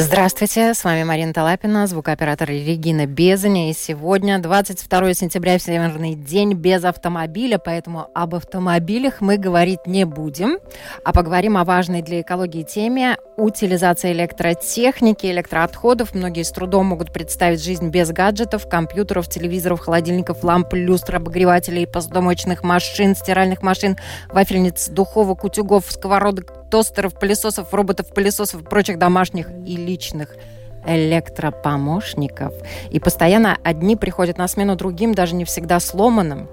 Здравствуйте, с вами Марина Талапина, звукооператор Регина Безаня. И сегодня 22 сентября, Всемирный день без автомобиля, поэтому об автомобилях мы говорить не будем, а поговорим о важной для экологии теме утилизации электротехники, электроотходов. Многие с трудом могут представить жизнь без гаджетов, компьютеров, телевизоров, холодильников, ламп, люстр, обогревателей, посудомоечных машин, стиральных машин, вафельниц, духовок, утюгов, сковородок, тостеров, пылесосов, роботов-пылесосов и прочих домашних и личных электропомощников. И постоянно одни приходят на смену другим, даже не всегда сломанным.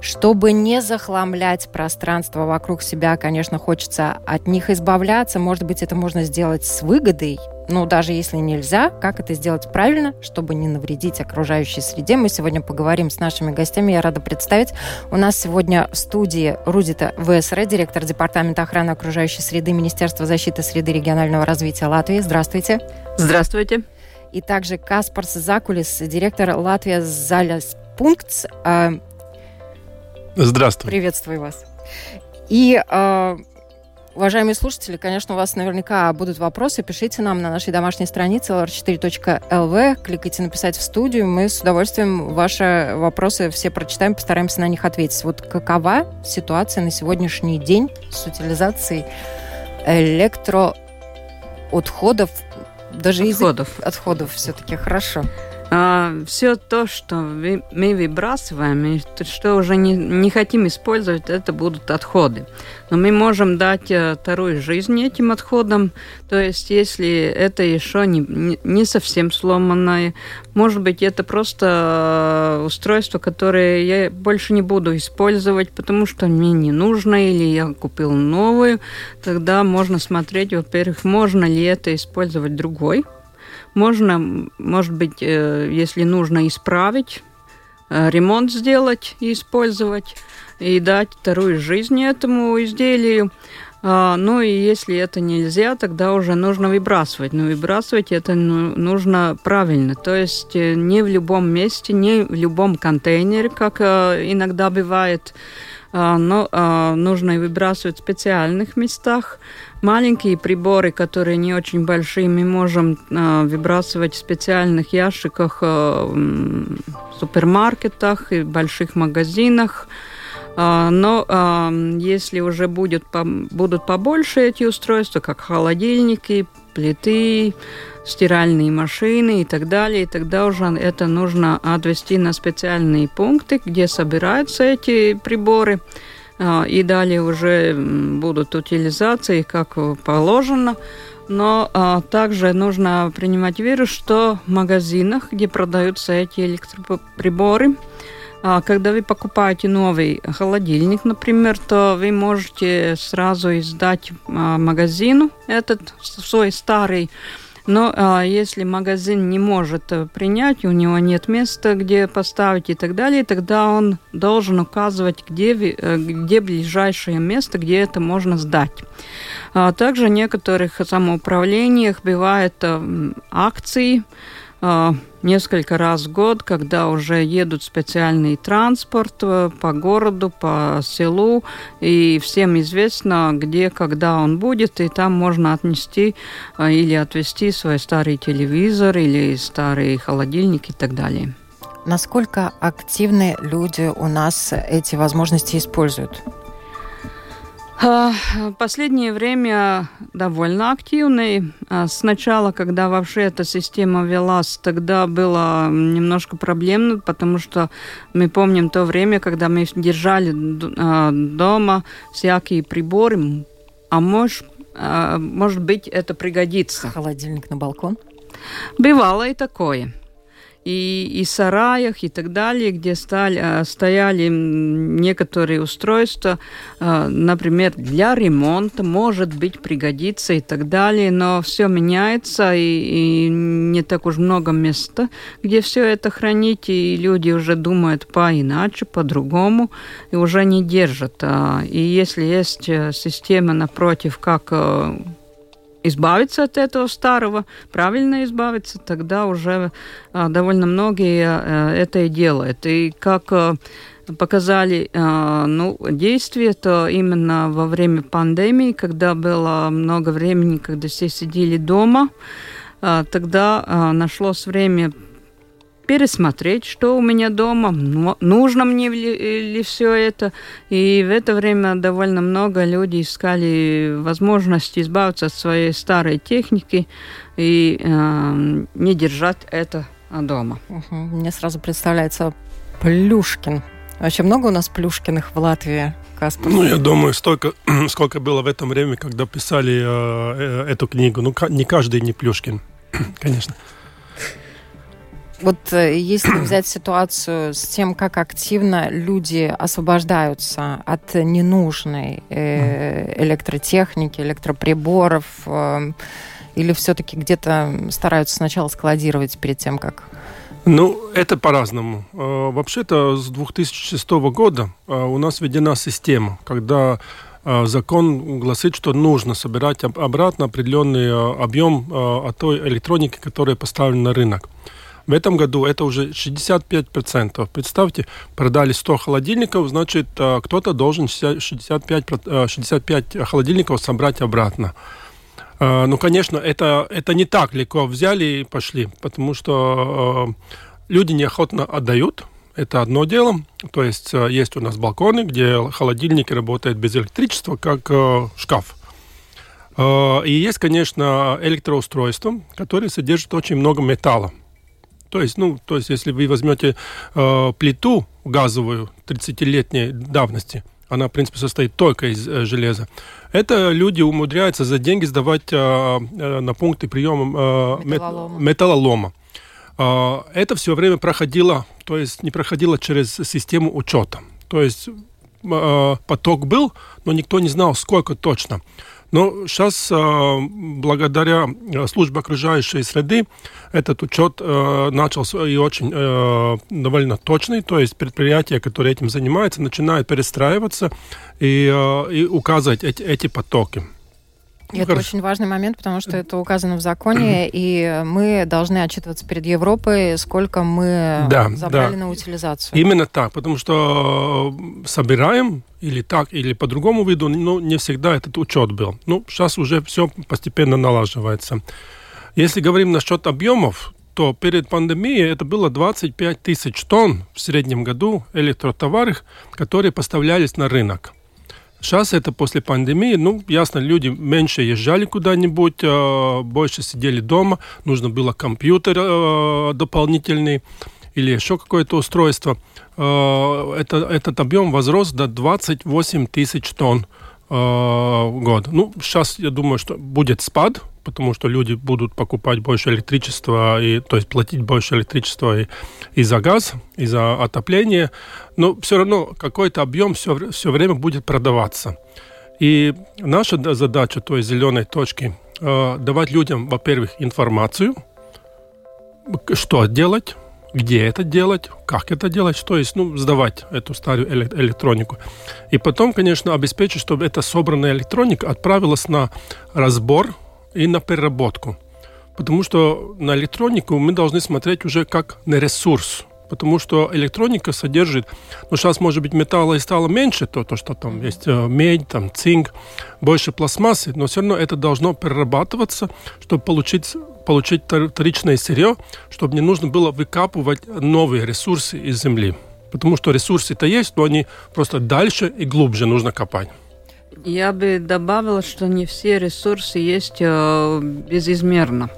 Чтобы не захламлять пространство вокруг себя, конечно, хочется от них избавляться. Может быть, это можно сделать с выгодой, но даже если нельзя, как это сделать правильно, чтобы не навредить окружающей среде, мы сегодня поговорим с нашими гостями. Я рада представить. У нас сегодня в студии Рудита ВСР, директор Департамента охраны окружающей среды Министерства защиты среды и регионального развития Латвии. Здравствуйте. Здравствуйте. И также Каспарс Закулис, директор Латвия Заляс Пунктс. А, Здравствуй. Приветствую вас. И э, Уважаемые слушатели, конечно, у вас наверняка будут вопросы. Пишите нам на нашей домашней странице lr4.lv. Кликайте «Написать в студию». Мы с удовольствием ваши вопросы все прочитаем, постараемся на них ответить. Вот какова ситуация на сегодняшний день с утилизацией электроотходов? Даже отходов. Язык... Отходов все-таки хорошо. А, все то, что мы выбрасываем, и что уже не, не хотим использовать, это будут отходы. Но мы можем дать э, вторую жизнь этим отходам. То есть, если это еще не, не совсем сломанное, может быть, это просто э, устройство, которое я больше не буду использовать, потому что мне не нужно, или я купил новую, тогда можно смотреть, во-первых, можно ли это использовать другой можно, может быть, э, если нужно исправить, э, ремонт сделать и использовать, и дать вторую жизнь этому изделию. А, ну и если это нельзя, тогда уже нужно выбрасывать. Но выбрасывать это ну, нужно правильно. То есть э, не в любом месте, не в любом контейнере, как иногда бывает, но а, нужно выбрасывать в специальных местах. Маленькие приборы, которые не очень большие, мы можем а, выбрасывать в специальных ящиках в супермаркетах и больших магазинах. Но если уже будет, будут побольше эти устройства, как холодильники, плиты, стиральные машины и так далее, и тогда уже это нужно отвести на специальные пункты, где собираются эти приборы, а, и далее уже будут утилизации, как положено. Но а, также нужно принимать в виду, что в магазинах, где продаются эти электроприборы, когда вы покупаете новый холодильник, например, то вы можете сразу издать а, магазину этот свой старый но а, если магазин не может э, принять, у него нет места, где поставить и так далее, тогда он должен указывать, где, э, где ближайшее место, где это можно сдать. А также в некоторых самоуправлениях бывают э, акции, а, несколько раз в год, когда уже едут специальный транспорт э, по городу, по селу, и всем известно, где, когда он будет, и там можно отнести э, или отвезти свой старый телевизор или старый холодильник и так далее. Насколько активны люди у нас эти возможности используют? А, последнее время довольно активный. А, сначала, когда вообще эта система велась, тогда было немножко проблемно, потому что мы помним то время, когда мы держали а, дома всякие приборы, а может, может быть, это пригодится. Холодильник на балкон? Бывало и такое и, и сараях и так далее, где стали, а, стояли некоторые устройства, а, например, для ремонта, может быть, пригодится и так далее, но все меняется, и, и не так уж много места, где все это хранить, и люди уже думают по-иначе, по-другому, и уже не держат. А, и если есть э, система напротив, как э, избавиться от этого старого, правильно избавиться, тогда уже а, довольно многие а, это и делают. И как а, показали а, ну, действия, то именно во время пандемии, когда было много времени, когда все сидели дома, тогда нашлось время пересмотреть, что у меня дома, нужно мне ли, ли все это. И в это время довольно много людей искали возможность избавиться от своей старой техники и э, не держать это дома. Угу. Мне сразу представляется Плюшкин. Вообще много у нас Плюшкиных в Латвии? Каспар? Ну, я думаю, столько, сколько было в этом время, когда писали э, э эту книгу. Ну, не каждый не Плюшкин, конечно. Вот э, если взять ситуацию с тем, как активно люди освобождаются от ненужной э, электротехники, электроприборов, э, или все-таки где-то стараются сначала складировать перед тем, как... Ну, это по-разному. Вообще-то с 2006 года у нас введена система, когда закон гласит, что нужно собирать обратно определенный объем от той электроники, которая поставлена на рынок. В этом году это уже 65%. Представьте, продали 100 холодильников, значит, э, кто-то должен 65, 65 э, холодильников собрать обратно. Э, ну, конечно, это, это не так легко взяли и пошли, потому что люди неохотно отдают, это одно дело. То есть есть у нас балконы, где холодильники работают без электричества, как шкаф. И есть, конечно, электроустройства, которые содержат очень много металла. То есть, ну, то есть, если вы возьмете э, плиту газовую 30-летней давности, она, в принципе, состоит только из э, железа. Это люди умудряются за деньги сдавать э, э, на пункты приема э, металлолома. металлолома. Э, это все время проходило, то есть не проходило через систему учета. То есть э, поток был, но никто не знал, сколько точно. Но сейчас, э, благодаря э, службе окружающей среды, этот учет э, начался и очень довольно точный, то есть предприятия, которые этим занимаются, начинают перестраиваться и, и указывать эти, эти потоки. И это очень важный момент, потому что это указано в законе, и мы должны отчитываться перед Европой, сколько мы да, забрали да. на утилизацию. Именно так, потому что э, собираем или так, или по другому виду, но не всегда этот учет был. Ну, сейчас уже все постепенно налаживается. Если говорим насчет объемов, то перед пандемией это было 25 тысяч тонн в среднем году электротоваров, которые поставлялись на рынок. Сейчас это после пандемии, ну, ясно, люди меньше езжали куда-нибудь, э, больше сидели дома, нужно было компьютер э, дополнительный или еще какое-то устройство. Э, это, этот объем возрос до 28 тысяч тонн год. Ну, сейчас я думаю, что будет спад, потому что люди будут покупать больше электричества, и, то есть платить больше электричества и, и за газ, и за отопление, но все равно какой-то объем все, все время будет продаваться. И наша задача, то есть зеленой точки, э, давать людям, во-первых, информацию, что делать, где это делать, как это делать, то есть, ну, сдавать эту старую электронику. И потом, конечно, обеспечить, чтобы эта собранная электроника отправилась на разбор и на переработку. Потому что на электронику мы должны смотреть уже как на ресурс. Потому что электроника содержит, ну сейчас может быть металла и стало меньше, то, то что там есть э, медь, там цинк, больше пластмассы, но все равно это должно перерабатываться, чтобы получить, получить вторичное сырье, чтобы не нужно было выкапывать новые ресурсы из земли. Потому что ресурсы-то есть, но они просто дальше и глубже нужно копать. Я бы добавила, что не все ресурсы есть э, безизмерно.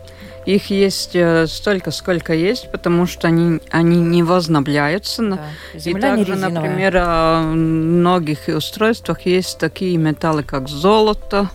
Их есть э, столько, сколько есть, потому что они, они не возобновляются. Да. И также, например, в многих устройствах есть такие металлы, как золото,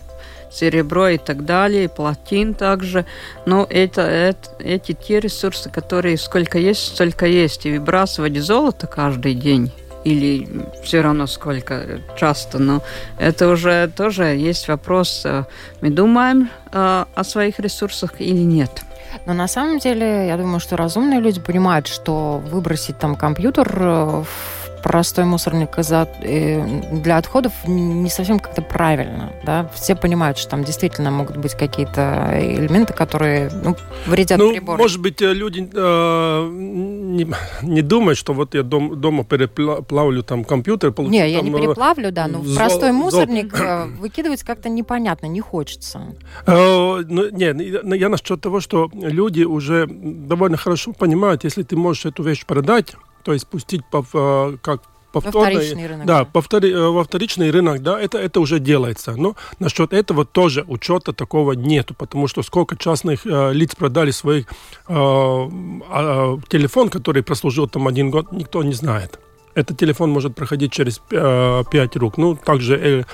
серебро и так далее, и платин также. Но это, это, эти те ресурсы, которые сколько есть, столько есть. И выбрасывать золото каждый день или все равно сколько часто, но это уже тоже есть вопрос, э, мы думаем э, о своих ресурсах или нет. Но на самом деле, я думаю, что разумные люди понимают, что выбросить там компьютер э, в простой мусорник э, для отходов не совсем как-то правильно. Да? Все понимают, что там действительно могут быть какие-то элементы, которые ну, вредят ну, прибору. Может быть, люди э, не, не думают, что вот я дом, дома переплавлю там компьютер. Получу, не, я не переплавлю, да, но в простой мусорник зол... выкидывать как-то непонятно, не хочется. Э, ну, не, я насчет того, что люди уже довольно хорошо понимают, если ты можешь эту вещь продать, то есть пустить по, э, как повторный, во вторичный рынок. Да, повтори, э, во вторичный рынок, да, это, это уже делается. Но насчет этого тоже учета такого нету, потому что сколько частных э, лиц продали своих э, э, телефон, который прослужил там один год, никто не знает. Этот телефон может проходить через э, 5 рук. Ну, также э,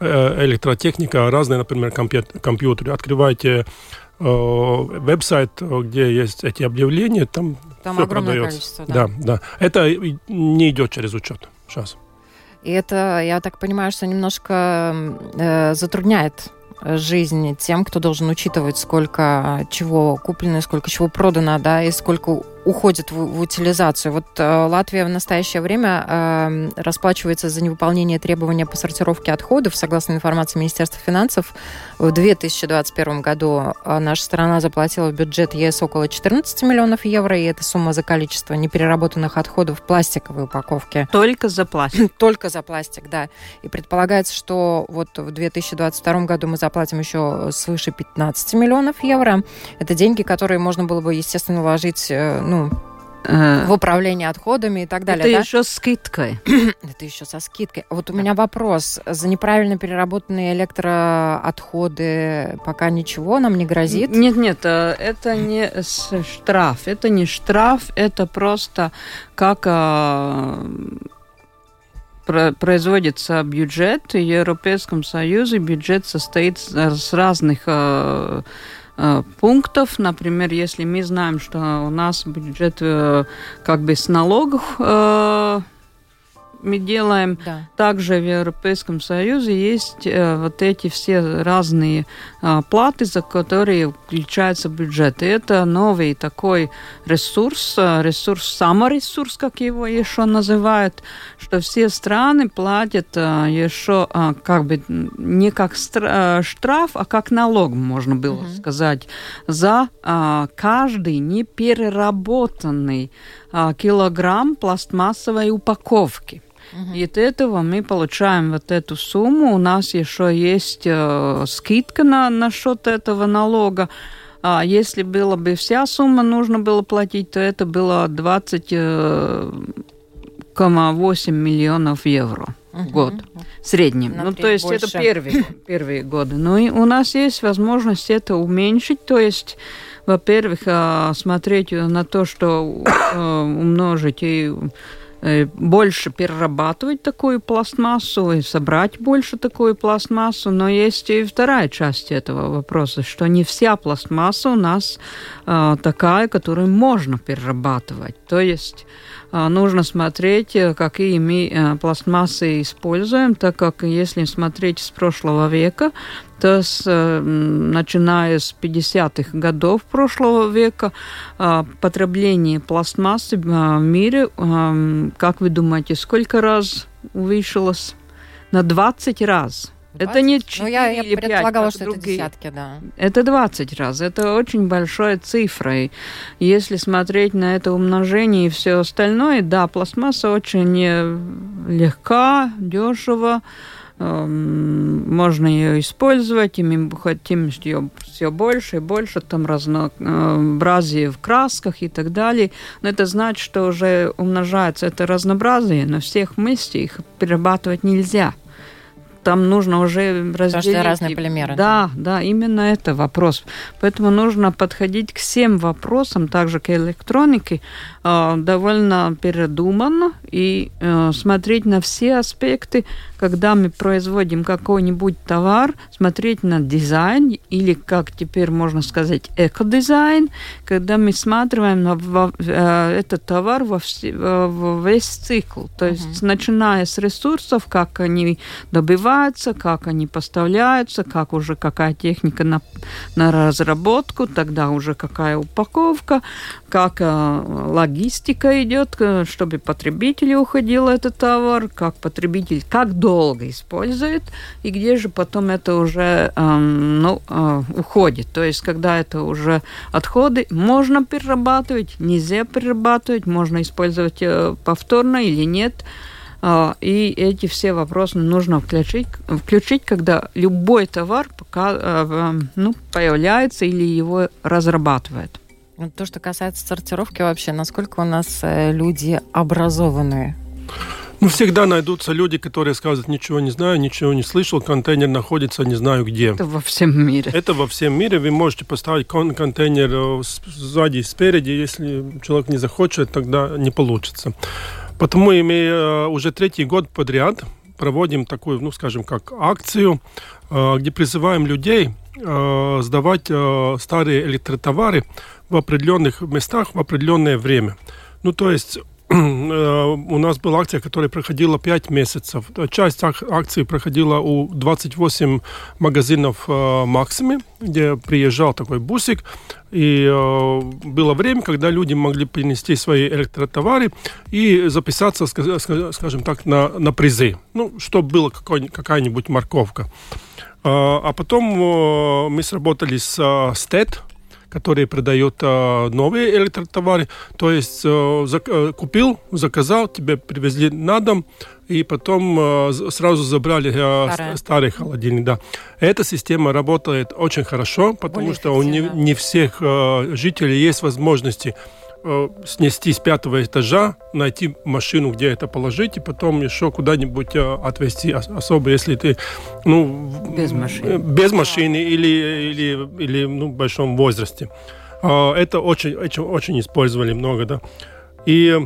э, электротехника, разные, например, компьютеры. Открывайте э, веб-сайт, где есть эти объявления, там там все огромное продается. количество, да. Да, да. Это не идет через учет сейчас. И это, я так понимаю, что немножко э, затрудняет жизнь тем, кто должен учитывать, сколько чего куплено, сколько чего продано, да, и сколько уходит в, в утилизацию. Вот э, Латвия в настоящее время э, расплачивается за невыполнение требования по сортировке отходов. Согласно информации Министерства финансов, в 2021 году э, наша страна заплатила в бюджет ЕС около 14 миллионов евро, и эта сумма за количество непереработанных отходов в пластиковой упаковке. Только за пластик? Только за пластик, да. И предполагается, что вот в 2022 году мы заплатим еще свыше 15 миллионов евро. Это деньги, которые можно было бы, естественно, вложить э, ну, ну, в управлении отходами и так далее. Это да? еще с скидкой. Это еще со скидкой. Вот у меня вопрос. За неправильно переработанные электроотходы пока ничего нам не грозит? Нет, нет, э, это не штраф. Это не штраф, это просто как а, производится бюджет. В Европейском Союзе бюджет состоит с разных Э, пунктов. Например, если мы знаем, что у нас бюджет э, как бы с налогов э, мы делаем. Да. Также в Европейском Союзе есть э, вот эти все разные э, платы, за которые включается бюджет. И это новый такой ресурс, э, ресурс, саморесурс, как его еще называют, что все страны платят э, еще э, как бы не как э, штраф, а как налог, можно было угу. сказать, за э, каждый непереработанный э, килограмм пластмассовой упаковки. Угу. И от этого мы получаем вот эту сумму. У нас еще есть э, скидка на, на счет этого налога. А если было бы вся сумма нужно было платить, то это было 20,8 миллионов евро в год в среднем. На ну, то есть больше. это первые, первые годы. Ну и у нас есть возможность это уменьшить, то есть во-первых, а, смотреть на то, что э, умножить и Э, больше перерабатывать такую пластмассу и собрать больше такую пластмассу, но есть и вторая часть этого вопроса, что не вся пластмасса у нас э, такая, которую можно перерабатывать. То есть э, нужно смотреть, э, какие мы э, пластмассы используем, так как если смотреть с прошлого века, то с, э, начиная с 50-х годов прошлого века э, потребление пластмассы э, в мире, как вы думаете, сколько раз увеличилось? На 20 раз. 20? Это не 4 ну, я, я или 5, предполагала, что другие. это десятки, да. Это 20 раз. Это очень большая цифра. И если смотреть на это умножение и все остальное, да, пластмасса очень легка, дешево, Эм, можно ее использовать, и мы хотим ее все больше и больше, там разнообразие в красках и так далее. Но это значит, что уже умножается это разнообразие, но всех мыслей их перерабатывать нельзя там нужно уже разделить. Потому что разные полимеры. Да, да, именно это вопрос. Поэтому нужно подходить к всем вопросам, также к электронике, э, довольно передуманно и э, смотреть на все аспекты, когда мы производим какой-нибудь товар, смотреть на дизайн или, как теперь можно сказать, экодизайн, когда мы смотрим на во, э, этот товар во, во весь цикл. То есть, uh-huh. начиная с ресурсов, как они добывают, собираются, как они поставляются, как уже какая техника на, на разработку, тогда уже какая упаковка, как э, логистика идет, э, чтобы потребителю уходил этот товар, как потребитель как долго использует и где же потом это уже э, ну, э, уходит. То есть, когда это уже отходы, можно перерабатывать, нельзя перерабатывать, можно использовать э, повторно или нет. И эти все вопросы нужно включить, включить когда любой товар пока, ну, появляется или его разрабатывают. То, что касается сортировки вообще, насколько у нас э, люди образованные? Ну, всегда найдутся люди, которые скажут, ничего не знаю, ничего не слышал, контейнер находится не знаю где. Это во всем мире. Это во всем мире. Вы можете поставить контейнер э, сзади и спереди. Если человек не захочет, тогда не получится. Потому мы э, уже третий год подряд проводим такую, ну, скажем, как акцию, где призываем людей э, сдавать старые электротовары в определенных местах в определенное время. Ну, то есть у нас была акция, которая проходила 5 месяцев. Часть акции проходила у 28 магазинов Максими, где приезжал такой бусик, и э, было время, когда люди могли принести свои электротовары и записаться, скажем так, на, на призы. Ну, чтобы была какая-нибудь морковка. А, а потом э, мы сработали с СТЭД, которые продают э, новые электротовары. То есть э, купил, заказал, тебе привезли на дом, и потом сразу забрали э, старый холодильник. Да. Эта система работает очень хорошо, потому Более что у не, не всех жителей есть возможности Э, снести с пятого этажа, найти машину, где это положить, и потом еще куда-нибудь э, отвезти, особо если ты ну, без машины, без машины или, или, или ну, в большом возрасте. А, это очень, очень, очень использовали много, да. И Э,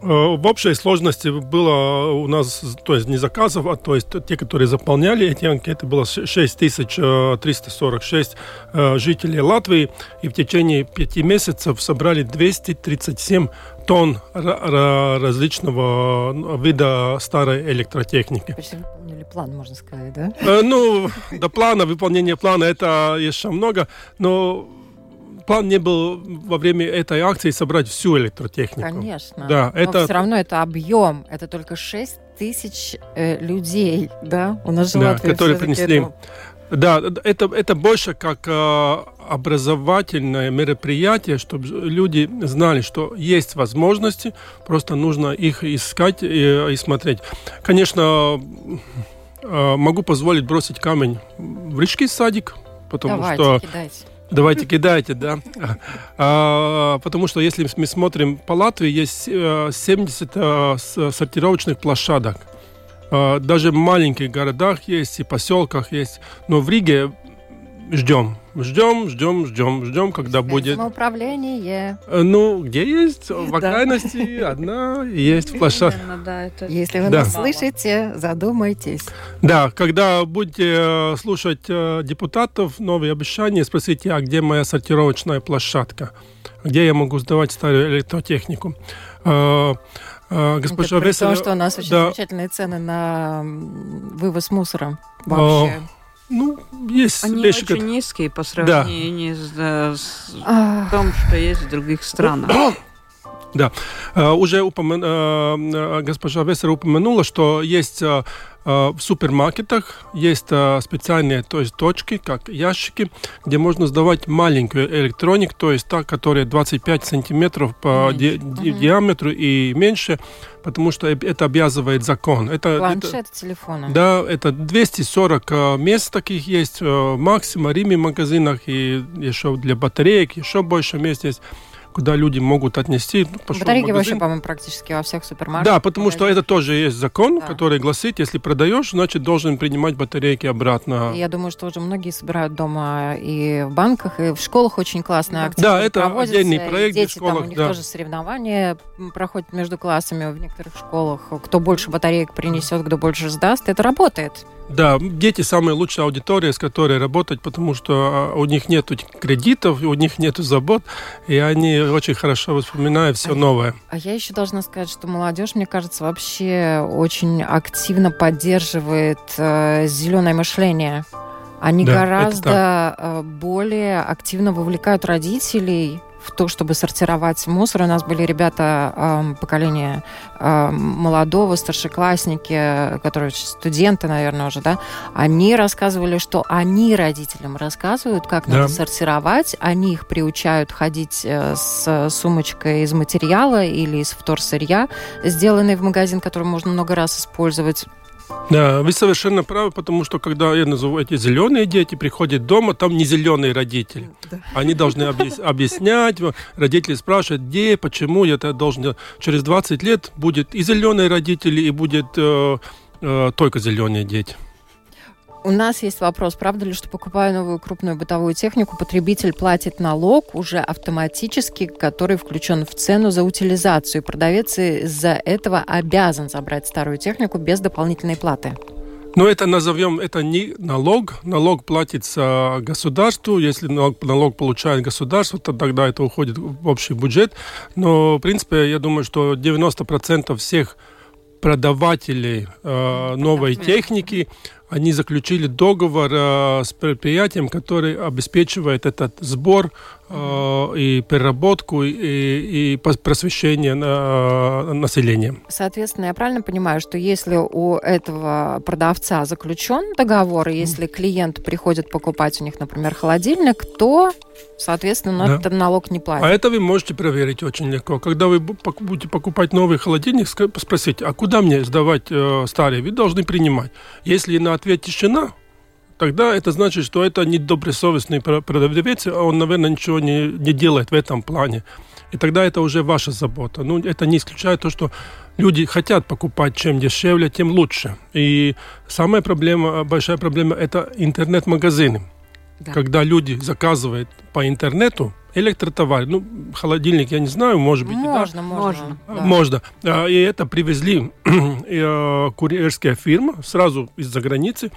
в общей сложности было у нас, то есть не заказов, а то есть те, которые заполняли эти анкеты, было 6346 э, э, жителей Латвии, и в течение пяти месяцев собрали 237 тонн различного вида старой электротехники. Выполнили план, можно сказать, да? Ну, до плана, выполнение плана, это еще много, но план не был во время этой акции собрать всю электротехнику. Конечно. Да, Но это... все равно это объем. Это только 6 тысяч э, людей, да? У нас же да, которые принесли. Это... Да, это, это больше как э, образовательное мероприятие, чтобы люди знали, что есть возможности, просто нужно их искать и, и смотреть. Конечно, э, могу позволить бросить камень в речки садик, потому Давайте, что кидайте. Давайте кидайте, да. А, потому что если мы смотрим по Латвии, есть 70 э, э, сортировочных площадок. А, даже в маленьких городах есть и поселках есть. Но в Риге ждем. Ждем, ждем, ждем, ждем, когда будет... Самоуправление. Э, ну, где есть? В окраинности одна есть площадка. Если вы нас слышите, задумайтесь. Да, когда будете э, слушать э, депутатов, новые обещания, спросите, а где моя сортировочная площадка? Где я могу сдавать старую электротехнику? Госпожа Весела... Потому что у нас очень да. замечательные цены на вывоз мусора вообще. Ну, есть Они вещи, очень как... низкие по сравнению да. с, с а... том, что есть в других странах. Да, uh, уже упомя... uh, госпожа Весера упомянула, что есть в супермаркетах есть специальные то есть, точки, как ящики, где можно сдавать маленькую электронику, то есть та, которая 25 сантиметров по ди- ди- диаметру и меньше, потому что это обязывает закон. Это, Планшет это, телефона. Да, это 240 мест таких есть, максимум, Риме магазинах и еще для батареек, еще больше мест есть куда люди могут отнести. Ну, Батарейки вообще, по-моему, практически во всех супермаркетах. Да, потому что это тоже есть закон, да. который гласит, если продаешь, значит, должен принимать батарейки обратно. Я думаю, что уже многие собирают дома и в банках, и в школах очень классные акции. Да, это отдельный проект дети, в школах. Там, у них да. тоже соревнования проходят между классами в некоторых школах. Кто больше батареек принесет, кто больше сдаст, это работает. Да, дети самая лучшая аудитория, с которой работать, потому что а, у них нет кредитов, у них нет забот, и они очень хорошо вспоминаю все новое. А я еще должна сказать, что молодежь, мне кажется, вообще очень активно поддерживает э, зеленое мышление. Они Да, гораздо э, более активно вовлекают родителей в то, чтобы сортировать мусор. У нас были ребята эм, поколения эм, молодого, старшеклассники, которые студенты, наверное, уже, да, они рассказывали, что они родителям рассказывают, как Да. надо сортировать, они их приучают ходить э, с сумочкой из материала или из вторсырья, сделанной в магазин, который можно много раз использовать. Да, вы совершенно правы, потому что когда я назову эти зеленые дети, приходят дома, там не зеленые родители. Они должны объяс- объяснять, родители спрашивают, где, почему я это должен. Через 20 лет будет и зеленые родители, и будет э, э, только зеленые дети. У нас есть вопрос, правда ли, что покупая новую крупную бытовую технику, потребитель платит налог уже автоматически, который включен в цену за утилизацию. Продавец из-за этого обязан забрать старую технику без дополнительной платы. Но это назовем, это не налог. Налог платится государству. Если налог, налог получает государство, то тогда это уходит в общий бюджет. Но, в принципе, я думаю, что 90% всех продавателей э, новой техники, они заключили договор э, с предприятием, который обеспечивает этот сбор э, и переработку, и, и просвещение на, населения. Соответственно, я правильно понимаю, что если у этого продавца заключен договор, и если клиент приходит покупать у них, например, холодильник, то, соответственно, Да. этот налог не платит. А это вы можете проверить очень легко. Когда вы будете покупать новый холодильник, спросите, а куда мне сдавать э, старый? Вы должны принимать. Если на ответ тишина, тогда это значит, что это недобросовестный про- продавец, а он, наверное, ничего не, не делает в этом плане. И тогда это уже ваша забота. Ну, это не исключает то, что люди хотят покупать чем дешевле, тем лучше. И самая проблема, большая проблема – это интернет-магазины Да. когда люди заказывают по интернету электротовар, ну, холодильник, я не знаю, может быть, и да. Можно, можно. Можно. да. Можно. А, И это привезли э, курьерская фирма сразу из-за границы.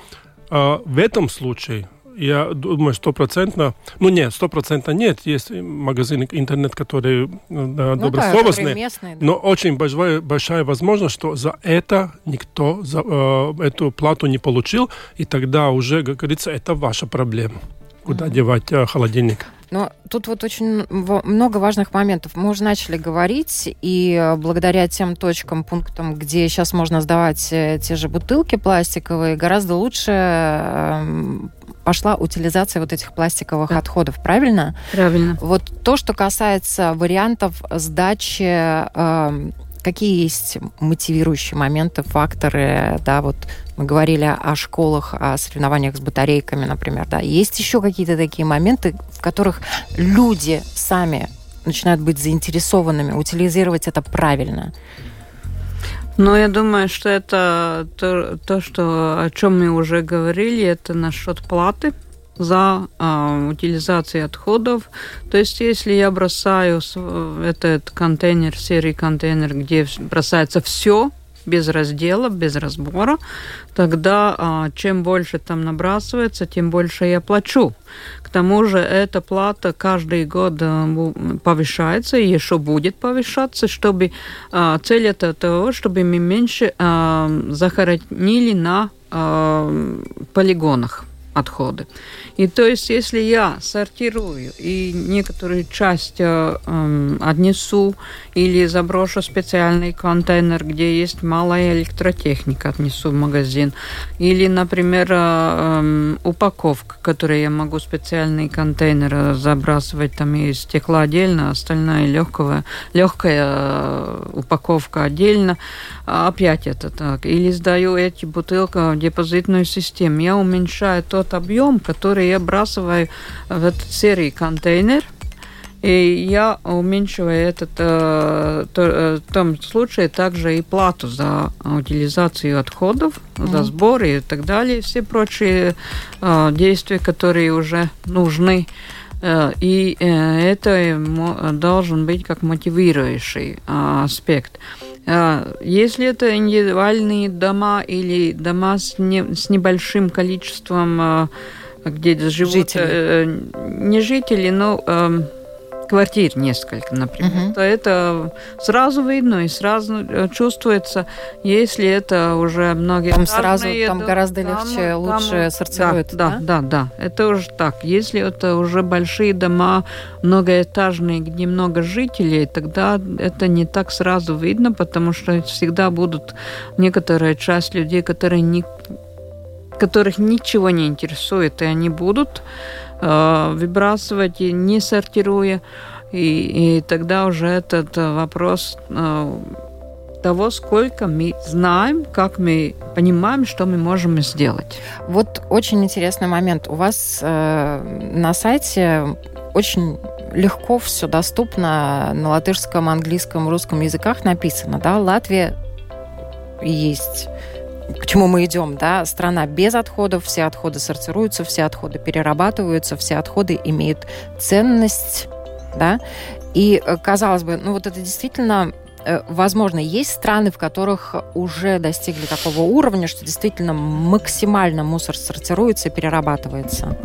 А, В этом случае, я думаю, стопроцентно, ну нет, стопроцентно нет, есть магазины интернет, которые э, Ну да, добросовестные, которые местные, да. но очень большая, большая возможность, что за это никто за, э, эту плату не получил, и тогда уже, как говорится, это ваша проблема. Куда девать э, холодильник? Но тут вот очень много важных моментов. Мы уже начали говорить, и э, благодаря тем точкам, пунктам, где сейчас можно сдавать э, те же бутылки пластиковые, гораздо лучше эм, пошла утилизация вот этих пластиковых Да. отходов, правильно? Правильно. Вот то, что касается вариантов сдачи, эм, какие есть мотивирующие моменты, факторы, да, вот мы говорили о школах, о соревнованиях с батарейками, например, да, есть еще какие-то такие моменты, в которых люди сами начинают быть заинтересованными, утилизировать это правильно. Но я думаю, что это то, то что, о чем мы уже говорили, это насчет платы за а, утилизацию отходов. То есть, если я бросаю этот контейнер, серый контейнер, где бросается все без раздела, без разбора, тогда а, чем больше там набрасывается, тем больше я плачу. К тому же эта плата каждый год бу- повышается и еще будет повышаться, чтобы а, цель это того, чтобы мы меньше захоронили на полигонах отходы. И то есть, если я сортирую и некоторую часть э, эм, отнесу или заброшу специальный контейнер, где есть малая электротехника, отнесу в магазин, или, например, э, эм, упаковка, которую я могу специальный контейнер забрасывать, там из стекла отдельно, остальная легкого, легкая э, упаковка отдельно, а опять это так. Или сдаю эти бутылки в депозитную систему. Я уменьшаю тот объем, который я бросаю в этот серый контейнер, и я уменьшиваю этот, э, то- э, в том случае также и плату за утилизацию отходов, за Мгм. сбор и так далее, все прочие э, действия, которые уже нужны. Э, И э, это должен быть как мотивирующий аспект. Э, Если это индивидуальные дома или дома с, не- с небольшим количеством, э, где живут Жителей. э, не жители, но эм, квартир несколько, например, угу. то это сразу видно и сразу э, чувствуется, если это уже многие там сразу там гораздо легче, там, лучше там, сортируется. Да, да, да, да, это уже так. Если это уже большие дома, многоэтажные, где много жителей, тогда это не так сразу видно, потому что всегда будут некоторая часть людей, которые не которых ничего не интересует, и они будут выбрасывать, не сортируя. И, и тогда уже этот э, вопрос э, того, сколько мы знаем, как мы понимаем, что мы можем сделать. Вот очень интересный момент. У вас э, на сайте очень легко все доступно на латышском, английском, русском языках написано, да? Латвия есть к чему мы идем, да, страна без отходов, все отходы сортируются, все отходы перерабатываются, все отходы имеют ценность, да, и э, казалось бы, ну вот это действительно э, возможно, есть страны, в которых уже достигли такого уровня, что действительно максимально мусор сортируется и перерабатывается?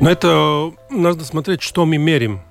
Но это надо смотреть, что мы мерим.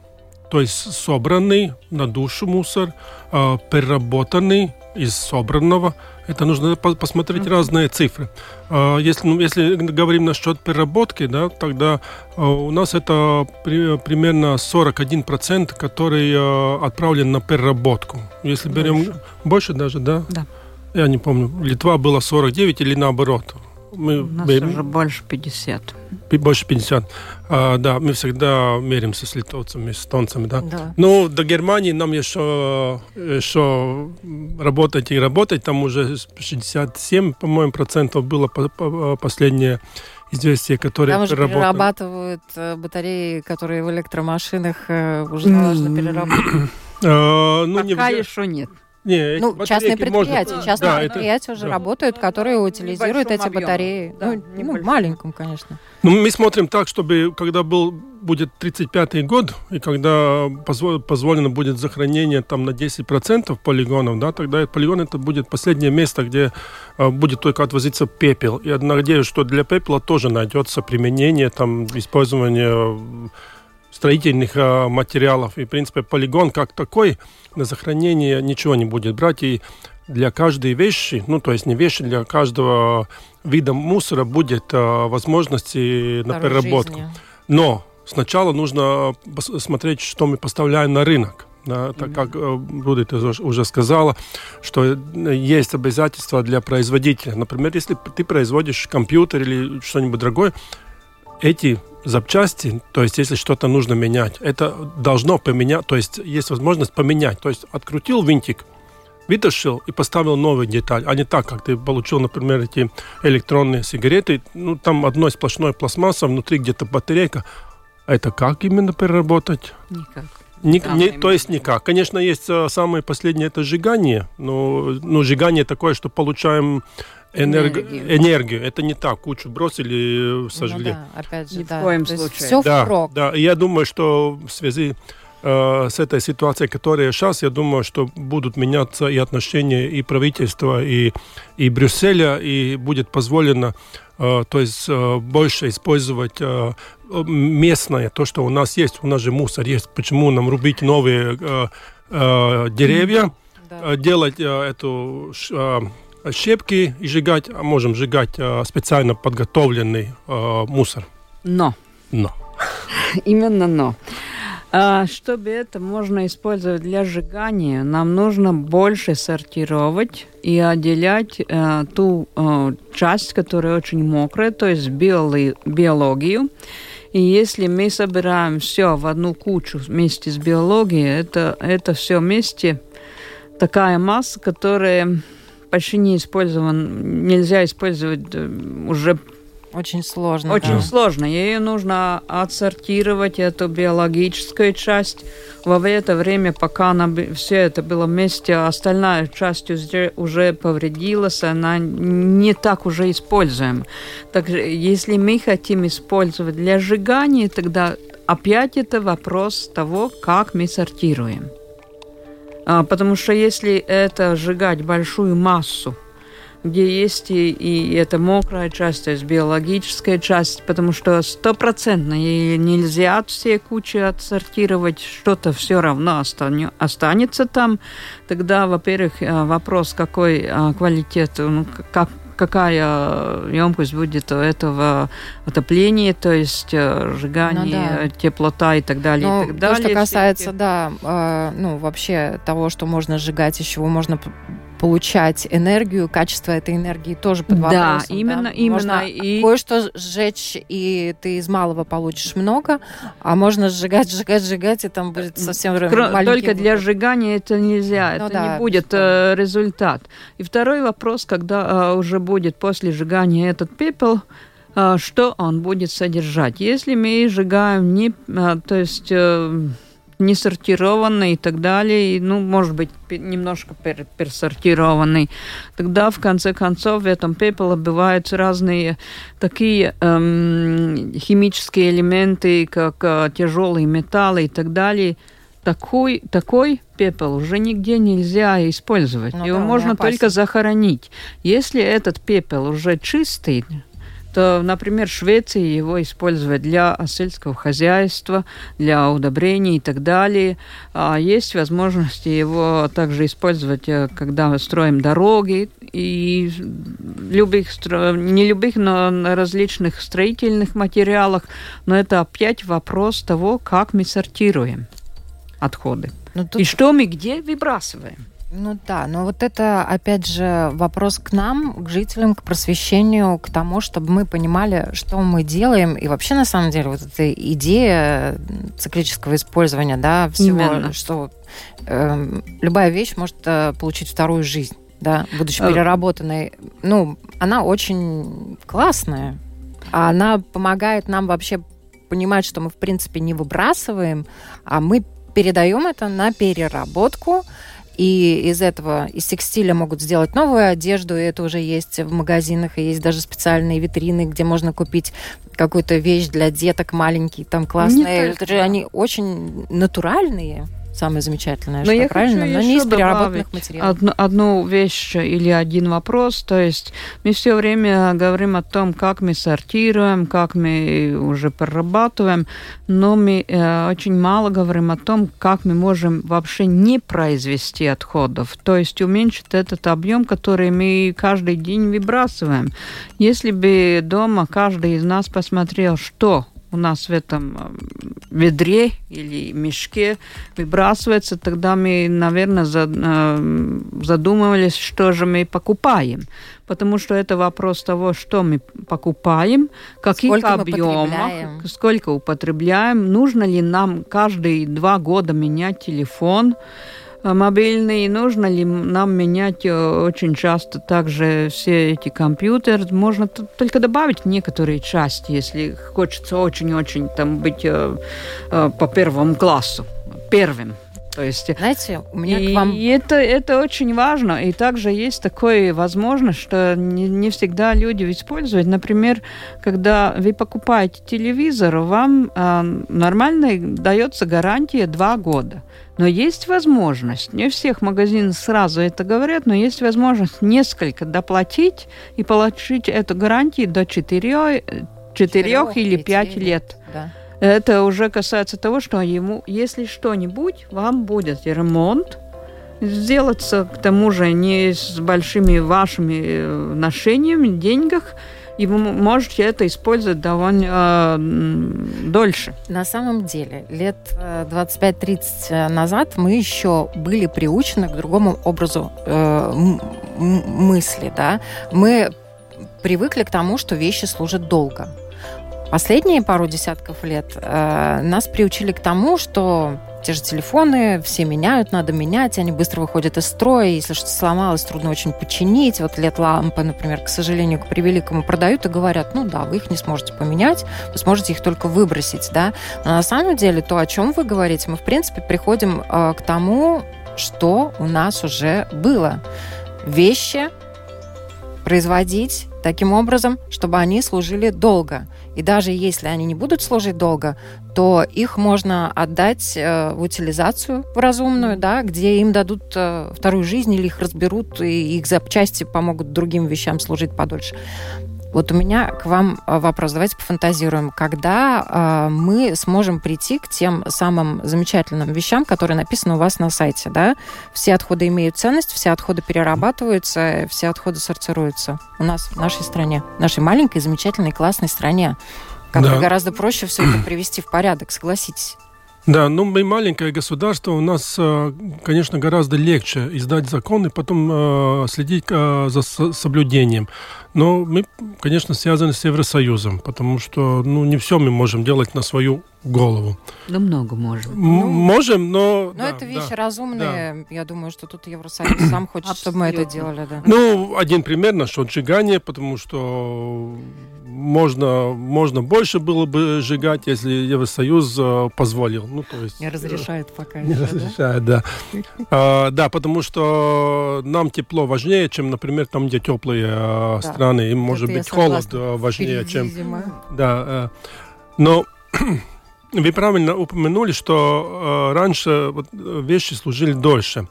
То есть собранный на душу мусор, э, переработанный из собранного – это нужно посмотреть mm-hmm. разные цифры. А, если, ну, если говорим насчет переработки, да, тогда а, у нас это при, примерно 41%, который а, отправлен на переработку. Если берем больше, больше даже, да? Да. Я не помню, Литва была 49 или наоборот. Мы У нас мерим... уже больше 50. Больше 50. А, да, мы всегда меримся с литовцами, с эстонцами, да. да. Ну, до Германии нам еще, еще работать и работать. Там уже 67, по-моему, процентов было по, по, последнее известие, которое Там уже перерабатывают э, батареи, которые в электромашинах э, уже нужно переработать. А, ну, Пока еще нет. Не, ну, частные предприятия, можно... частные да, предприятия это... уже да. работают, которые утилизируют эти объему. батареи. Да, ну, ну, маленьком, конечно. Ну, мы смотрим так, чтобы когда был, будет 35-й год, и когда позволено будет захоронение там на 10% полигонов, да, тогда полигон это будет последнее место, где а, будет только отвозиться пепел. И я надеюсь, что для пепела тоже найдется применение, там, использование строительных а, материалов. И, в принципе, полигон как такой на захоронение ничего не будет брать. И для каждой вещи, ну, то есть не вещи, для каждого вида мусора будет а, возможности на переработку. Жизни. Но сначала нужно смотреть, что мы поставляем на рынок. Да, так как э, уже сказала, что есть обязательства для производителя. Например, если ты производишь компьютер или что-нибудь другое, эти запчасти, то есть если что-то нужно менять, это должно поменять, то есть есть возможность поменять. То есть открутил винтик, вытащил и поставил новую деталь, а не так, как ты получил, например, эти электронные сигареты, ну там одной сплошной пластмасса, внутри где-то батарейка. А это как именно переработать? Никак. Ни, не, то есть никак. Конечно, есть э, самое последнее это сжигание, но ну, сжигание такое, что получаем энерг... энергию. энергию. Это не так, кучу бросили, ну сожгли. Ну, да, опять же, Ни да. в коем случае. Все да, впрок. Да, я думаю, что в связи э, с этой ситуацией, которая сейчас, я думаю, что будут меняться и отношения и правительства, и, и Брюсселя, и будет позволено э, то есть э, больше использовать э, местное, то, что у нас есть, у нас же мусор есть, почему нам рубить новые э, э, деревья, да. Э, делать э, эту э, щепки и сжигать, а можем сжигать э, специально подготовленный э, мусор. Но. Но. Именно но. А, чтобы это можно использовать для сжигания, нам нужно больше сортировать и отделять э, ту э, часть, которая очень мокрая, то есть биоли, биологию. И если мы собираем все в одну кучу вместе с биологией, это, это все вместе такая масса, которая почти не использован, нельзя использовать э, уже очень сложно. Очень да. сложно. Ее нужно отсортировать, эту биологическую часть. Во это время, пока она, все это было вместе, остальная часть уже, уже повредилась, она не так уже используем. Так если мы хотим использовать для сжигания, тогда опять это вопрос того, как мы сортируем. А, потому что если это сжигать большую массу, где есть и, и эта мокрая часть, то есть биологическая часть, потому что стопроцентно нельзя все кучи отсортировать, что-то все равно останется там. Тогда, во-первых, э, вопрос, какой э, квалитет, ну, как какая емкость будет у этого отопления, то есть э, сжигание, ну, да. теплота и так далее. Ну, и так далее. То, что касается, да, э, ну, вообще того, что можно сжигать, из чего можно получать энергию, качество этой энергии тоже под вопросом. Да, именно, да? именно. Можно и... кое-что сжечь, и ты из малого получишь много, а можно сжигать, сжигать, сжигать, и там будет совсем Кро- маленький Только выход. для сжигания это нельзя, ну, это да, не будет что? Э, результат. И второй вопрос, когда э, уже будет после сжигания этот пепел, э, что он будет содержать. Если мы сжигаем не, то есть не сортированный и так далее, и, ну, может быть, немножко пер персортированный, тогда, в конце концов, в этом пепле бывают разные такие эм, химические элементы, как э, тяжелые металлы и так далее. Такой, такой пепел уже нигде нельзя использовать. Ну, Его да, можно только захоронить. Если этот пепел уже чистый, что, например, в Швеции его используют для сельского хозяйства, для удобрений и так далее. А есть возможность его также использовать, э, когда мы строим дороги и любых, не любых, но на различных строительных материалах. Но это опять вопрос того, как мы сортируем отходы. Ну, тут... И что мы где выбрасываем. Ну да, но вот это, опять же, вопрос к нам, к жителям, к просвещению, к тому, чтобы мы понимали, что мы делаем. И вообще, на самом деле, вот эта идея циклического использования, да, всего, Именно. что э, любая вещь может э, получить вторую жизнь, да, будучи э. переработанной. Ну, она очень классная. Она помогает нам вообще понимать, что мы, в принципе, не выбрасываем, а мы передаем это на переработку, и из этого, из текстиля могут сделать новую одежду, и это уже есть в магазинах, и есть даже специальные витрины, где можно купить какую-то вещь для деток маленькие, там классные. Они очень натуральные самое замечательное, Но что я правильно, но не из переработанных материалов. Одну, одну вещь или один вопрос, то есть мы все время говорим о том, как мы сортируем, как мы уже перерабатываем, но мы э, очень мало говорим о том, как мы можем вообще не произвести отходов, то есть уменьшить этот объем, который мы каждый день выбрасываем. Если бы дома каждый из нас посмотрел, что у нас в этом э, ведре или мешке выбрасывается, тогда мы, наверное, э, задумывались, что же мы покупаем. Потому что это вопрос того, что мы покупаем, каких сколько объемах, сколько употребляем, нужно ли нам каждые два года менять телефон, а мобильный, нужно ли нам менять э, очень часто также все эти компьютеры. Можно только добавить некоторые части, если хочется очень-очень там быть э, э, по первому классу, первым. То есть, Знаете, у меня и, к вам... И это, это очень важно. И также есть такая возможность, что не, не всегда люди используют. Например, когда вы покупаете телевизор, вам э, нормально дается гарантия два года. Но есть возможность, не всех магазинов сразу это говорят, но есть возможность несколько доплатить и получить эту гарантию до 4, 4 или 5 лет. Да. Это уже касается того, что ему, если что-нибудь, вам будет ремонт, сделаться к тому же не с большими вашими э, ношениями, деньгах, и вы можете это использовать довольно э, дольше. На самом деле, лет 25-30 э, назад мы еще были приучены к другому образу э, мысли. Да? Мы привыкли к тому, что вещи служат долго. Последние пару десятков лет э, нас приучили к тому, что те же телефоны все меняют, надо менять, они быстро выходят из строя, если что-то сломалось, трудно очень починить. Вот LED-лампы, например, к сожалению, к превеликому продают и говорят, ну да, вы их не сможете поменять, вы сможете их только выбросить, да. Но на самом деле то, о чем вы говорите, мы, в принципе, приходим э, к тому, что у нас уже было. Вещи производить таким образом, чтобы они служили долго. И даже если они не будут служить долго, то их можно отдать э, в утилизацию в разумную, да, где им дадут э, вторую жизнь или их разберут, и их запчасти помогут другим вещам служить подольше. Вот у меня к вам э, вопрос. Давайте пофантазируем. Когда э, мы сможем прийти к тем самым замечательным вещам, которые написаны у вас на сайте, да? Все отходы имеют ценность, все отходы перерабатываются, все отходы сортируются у нас в нашей стране, в нашей маленькой, замечательной, классной стране. Как-то да. гораздо проще все это привести в порядок, согласитесь. Да, ну мы маленькое государство, у нас, э, конечно, гораздо легче издать закон и потом э, следить э, за соблюдением. Но мы, конечно, связаны с Евросоюзом, потому что ну, не все мы можем делать на свою голову. Да много можем. М- ну, можем, но... Но да, это вещи да, разумные. Да. Я думаю, что тут Евросоюз сам хочет, чтобы мы это делали. Да. Ну, один пример наше отжигание, потому что можно, можно больше было бы сжигать, если Евросоюз э, позволил. Ну, то есть, не разрешает пока. Не еще, разрешает, да. Да. да, потому что нам тепло важнее, чем, например, там, где теплые да. страны. Им может быть холод важнее, чем... Да. Но вы правильно упомянули, что э, раньше вещи служили дольше.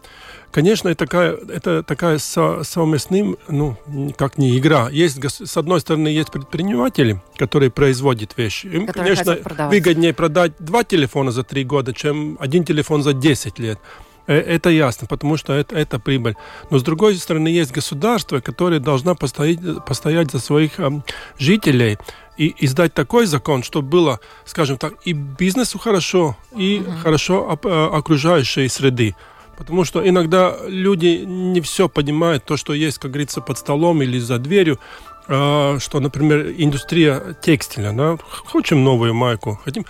Конечно, это такая, это такая со, совместным, ну, как не игра. Есть, с одной стороны, есть предприниматели, которые производят вещи. Им, которые конечно, выгоднее продать два телефона за три года, чем один телефон за 10 лет. Э, это ясно, потому что это, это прибыль. Но с другой стороны, есть государство, которое должно постоять, постоять за своих э, жителей и издать такой закон, чтобы было, скажем так, и бизнесу хорошо, и угу. хорошо э, окружающей среды. Потому что иногда люди не все понимают, то, что есть, как говорится, под столом или за дверью, э, что, например, индустрия текстиля, да, хотим новую майку, хотим,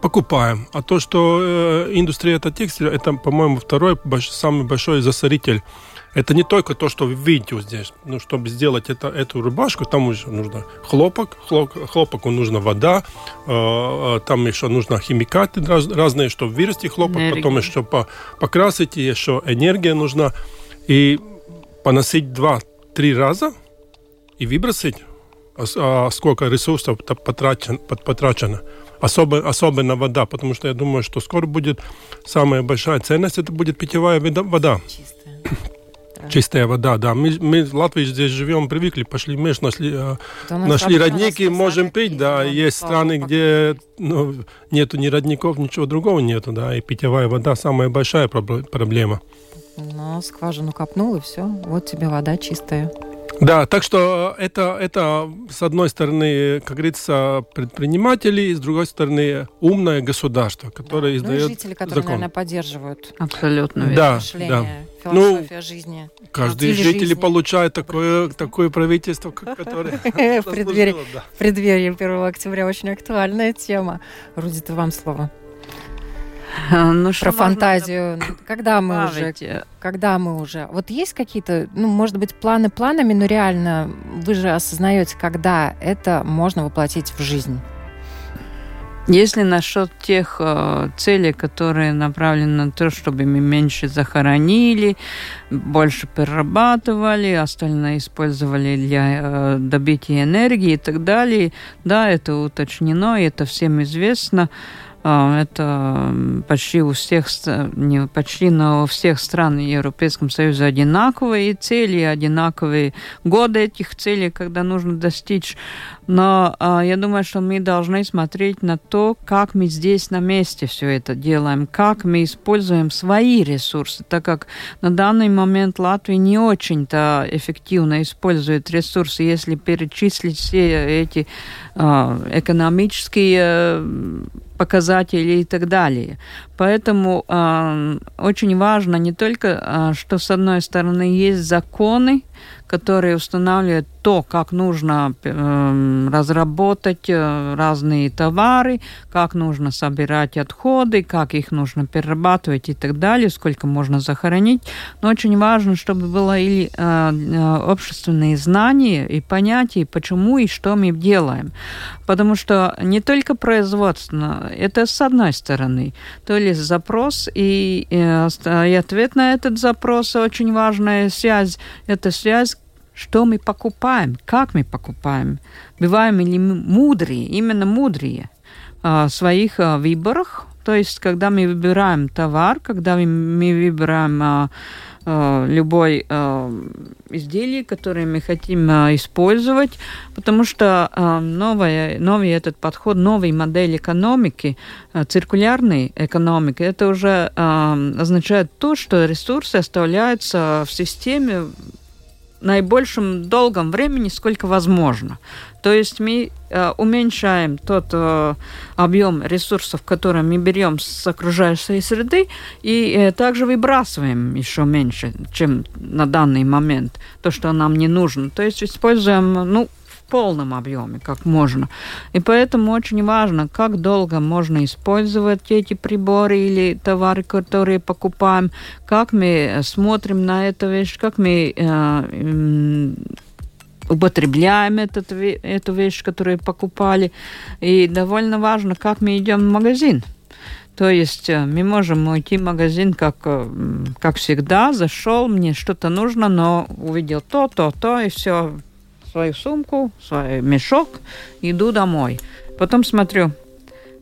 покупаем. А то, что э, индустрия это текстиля, это, по-моему, второй самый большой засоритель это не только то, что вы видите здесь. Ну, чтобы сделать это, эту рубашку, там уже нужно хлопок, хлоп, хлопоку нужна вода, э, там еще нужно химикаты раз, разные, чтобы вырасти хлопок, Энергия. потом еще по, покрасить, еще энергия нужна. И поносить два-три раза и выбросить, а, а сколько ресурсов потрачено, потрачено. Особо, особенно вода, потому что я думаю, что скоро будет самая большая ценность, это будет питьевая вода. Чистая. Чистая вода, да. Мы, мы в Латвии здесь живем, привыкли, пошли мы нашли, э, нашли родники, можем пить, да. Есть страны, где ну, нету ни родников, ничего другого нету, да, и питьевая вода самая большая проблема. Ну, скважину копнул, и все, вот тебе вода чистая. Да, так что это, это, с одной стороны, как говорится, предприниматели, с другой стороны, умное государство, которое да. издает ну, и жители, которые, закон. наверное, поддерживают. Абсолютно верно. Да, мышление, да. философия ну, жизни. Каждый из жителей получает такое, такое правительство, которое в преддверии, в преддверии 1 октября очень актуальная тема. Руди, вам слово. Ну, Про фантазию. Ну, когда мы уже, когда мы уже, вот есть какие-то, ну, может быть, планы планами, но реально вы же осознаете, когда это можно воплотить в жизнь. Если насчет тех э, целей, которые направлены на то, чтобы мы меньше захоронили, больше перерабатывали, остальное использовали для э, добытия энергии и так далее, да, это уточнено, и это всем известно. Это почти у всех, не почти, но у всех стран Европейском Союзе одинаковые цели, одинаковые годы этих целей, когда нужно достичь. Но э, я думаю, что мы должны смотреть на то, как мы здесь на месте все это делаем, как мы используем свои ресурсы, так как на данный момент Латвия не очень-то эффективно использует ресурсы, если перечислить все эти экономические э, показатели и так далее. Поэтому э, очень важно не только, э, что с одной стороны есть законы, которые устанавливают то, как нужно э, разработать э, разные товары, как нужно собирать отходы, как их нужно перерабатывать и так далее, сколько можно захоронить. Но очень важно, чтобы было и э, э, общественные знания и понятия, почему и что мы делаем. Потому что не только производство, это с одной стороны, то есть запрос и, и, и ответ на этот запрос очень важная связь. Это связь что мы покупаем, как мы покупаем, бываем ли мы мудрые, именно мудрые в своих выборах, то есть когда мы выбираем товар, когда мы выбираем Э, любой изделие, которое мы хотим использовать, потому что новая, новый этот подход, новый модель экономики, циркулярной экономики, это уже означает то, что ресурсы оставляются в системе наибольшем долгом времени, сколько возможно. То есть мы э, уменьшаем тот э, объем ресурсов, которые мы берем с окружающей среды, и э, также выбрасываем еще меньше, чем на данный момент, то, что нам не нужно. То есть используем, ну, полном объеме, как можно. И поэтому очень важно, как долго можно использовать эти приборы или товары, которые покупаем, как мы смотрим на эту вещь, как мы э, употребляем этот, эту вещь, которую покупали. И довольно важно, как мы идем в магазин. То есть э, мы можем уйти в магазин, как, э, как всегда, зашел, мне что-то нужно, но увидел то, то, то, и все, свою сумку, свой мешок, иду домой. Потом смотрю,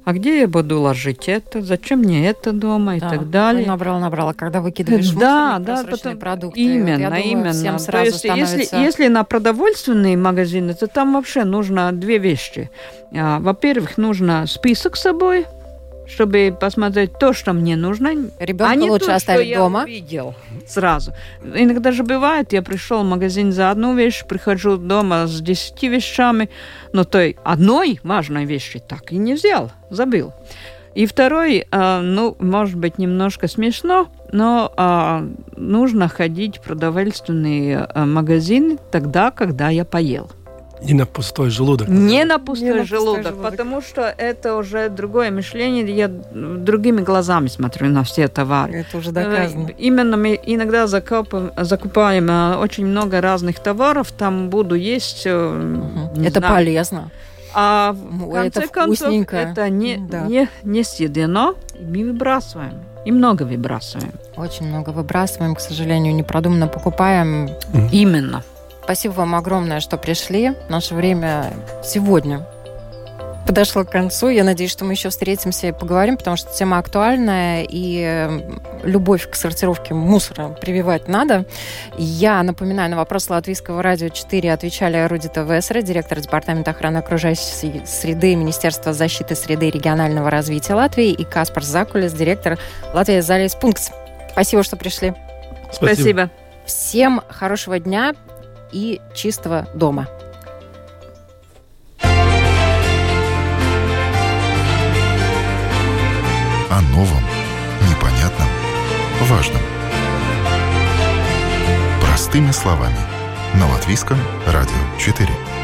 а где я буду ложить это, зачем мне это дома и так далее. Набрал, набрал, а когда выкидываешь да, да, потом продукты, именно, вот, думаю, именно. Всем сразу То есть, становится... если, если на продовольственный магазин, то там вообще нужно две вещи. А, во-первых, нужно список с собой, чтобы посмотреть то, что мне нужно. Ребенка а не лучше то, оставить что дома. Я видел сразу. Иногда же бывает, я пришел в магазин за одну вещь, прихожу дома с десяти вещами, но той одной важной вещи так и не взял, забыл. И второй, а, ну, может быть, немножко смешно, но а, нужно ходить в продовольственный а, магазин тогда, когда я поел. Не на пустой желудок. Не на пустой, не желудок, на пустой желудок, потому что это уже другое мышление. Я другими глазами смотрю на все товары. Это уже доказано. Э, именно мы иногда закупаем, закупаем э, очень много разных товаров, там буду есть. Угу. Это знаю. полезно. А в конце это концов это не, да. не, не съедено, и мы выбрасываем. И много выбрасываем. Очень много выбрасываем, к сожалению, непродуманно покупаем. Именно. Спасибо вам огромное, что пришли. Наше время сегодня подошло к концу. Я надеюсь, что мы еще встретимся и поговорим, потому что тема актуальная, и любовь к сортировке мусора прививать надо. Я напоминаю, на вопрос Латвийского радио 4 отвечали Рудита Весера, директор Департамента охраны окружающей среды Министерства защиты среды и регионального развития Латвии, и Каспар Закулис, директор Латвии Залис Пункт. Спасибо, что пришли. Спасибо. Спасибо. Всем хорошего дня и чистого дома. О новом, непонятном, важном. Простыми словами. На Латвийском радио 4.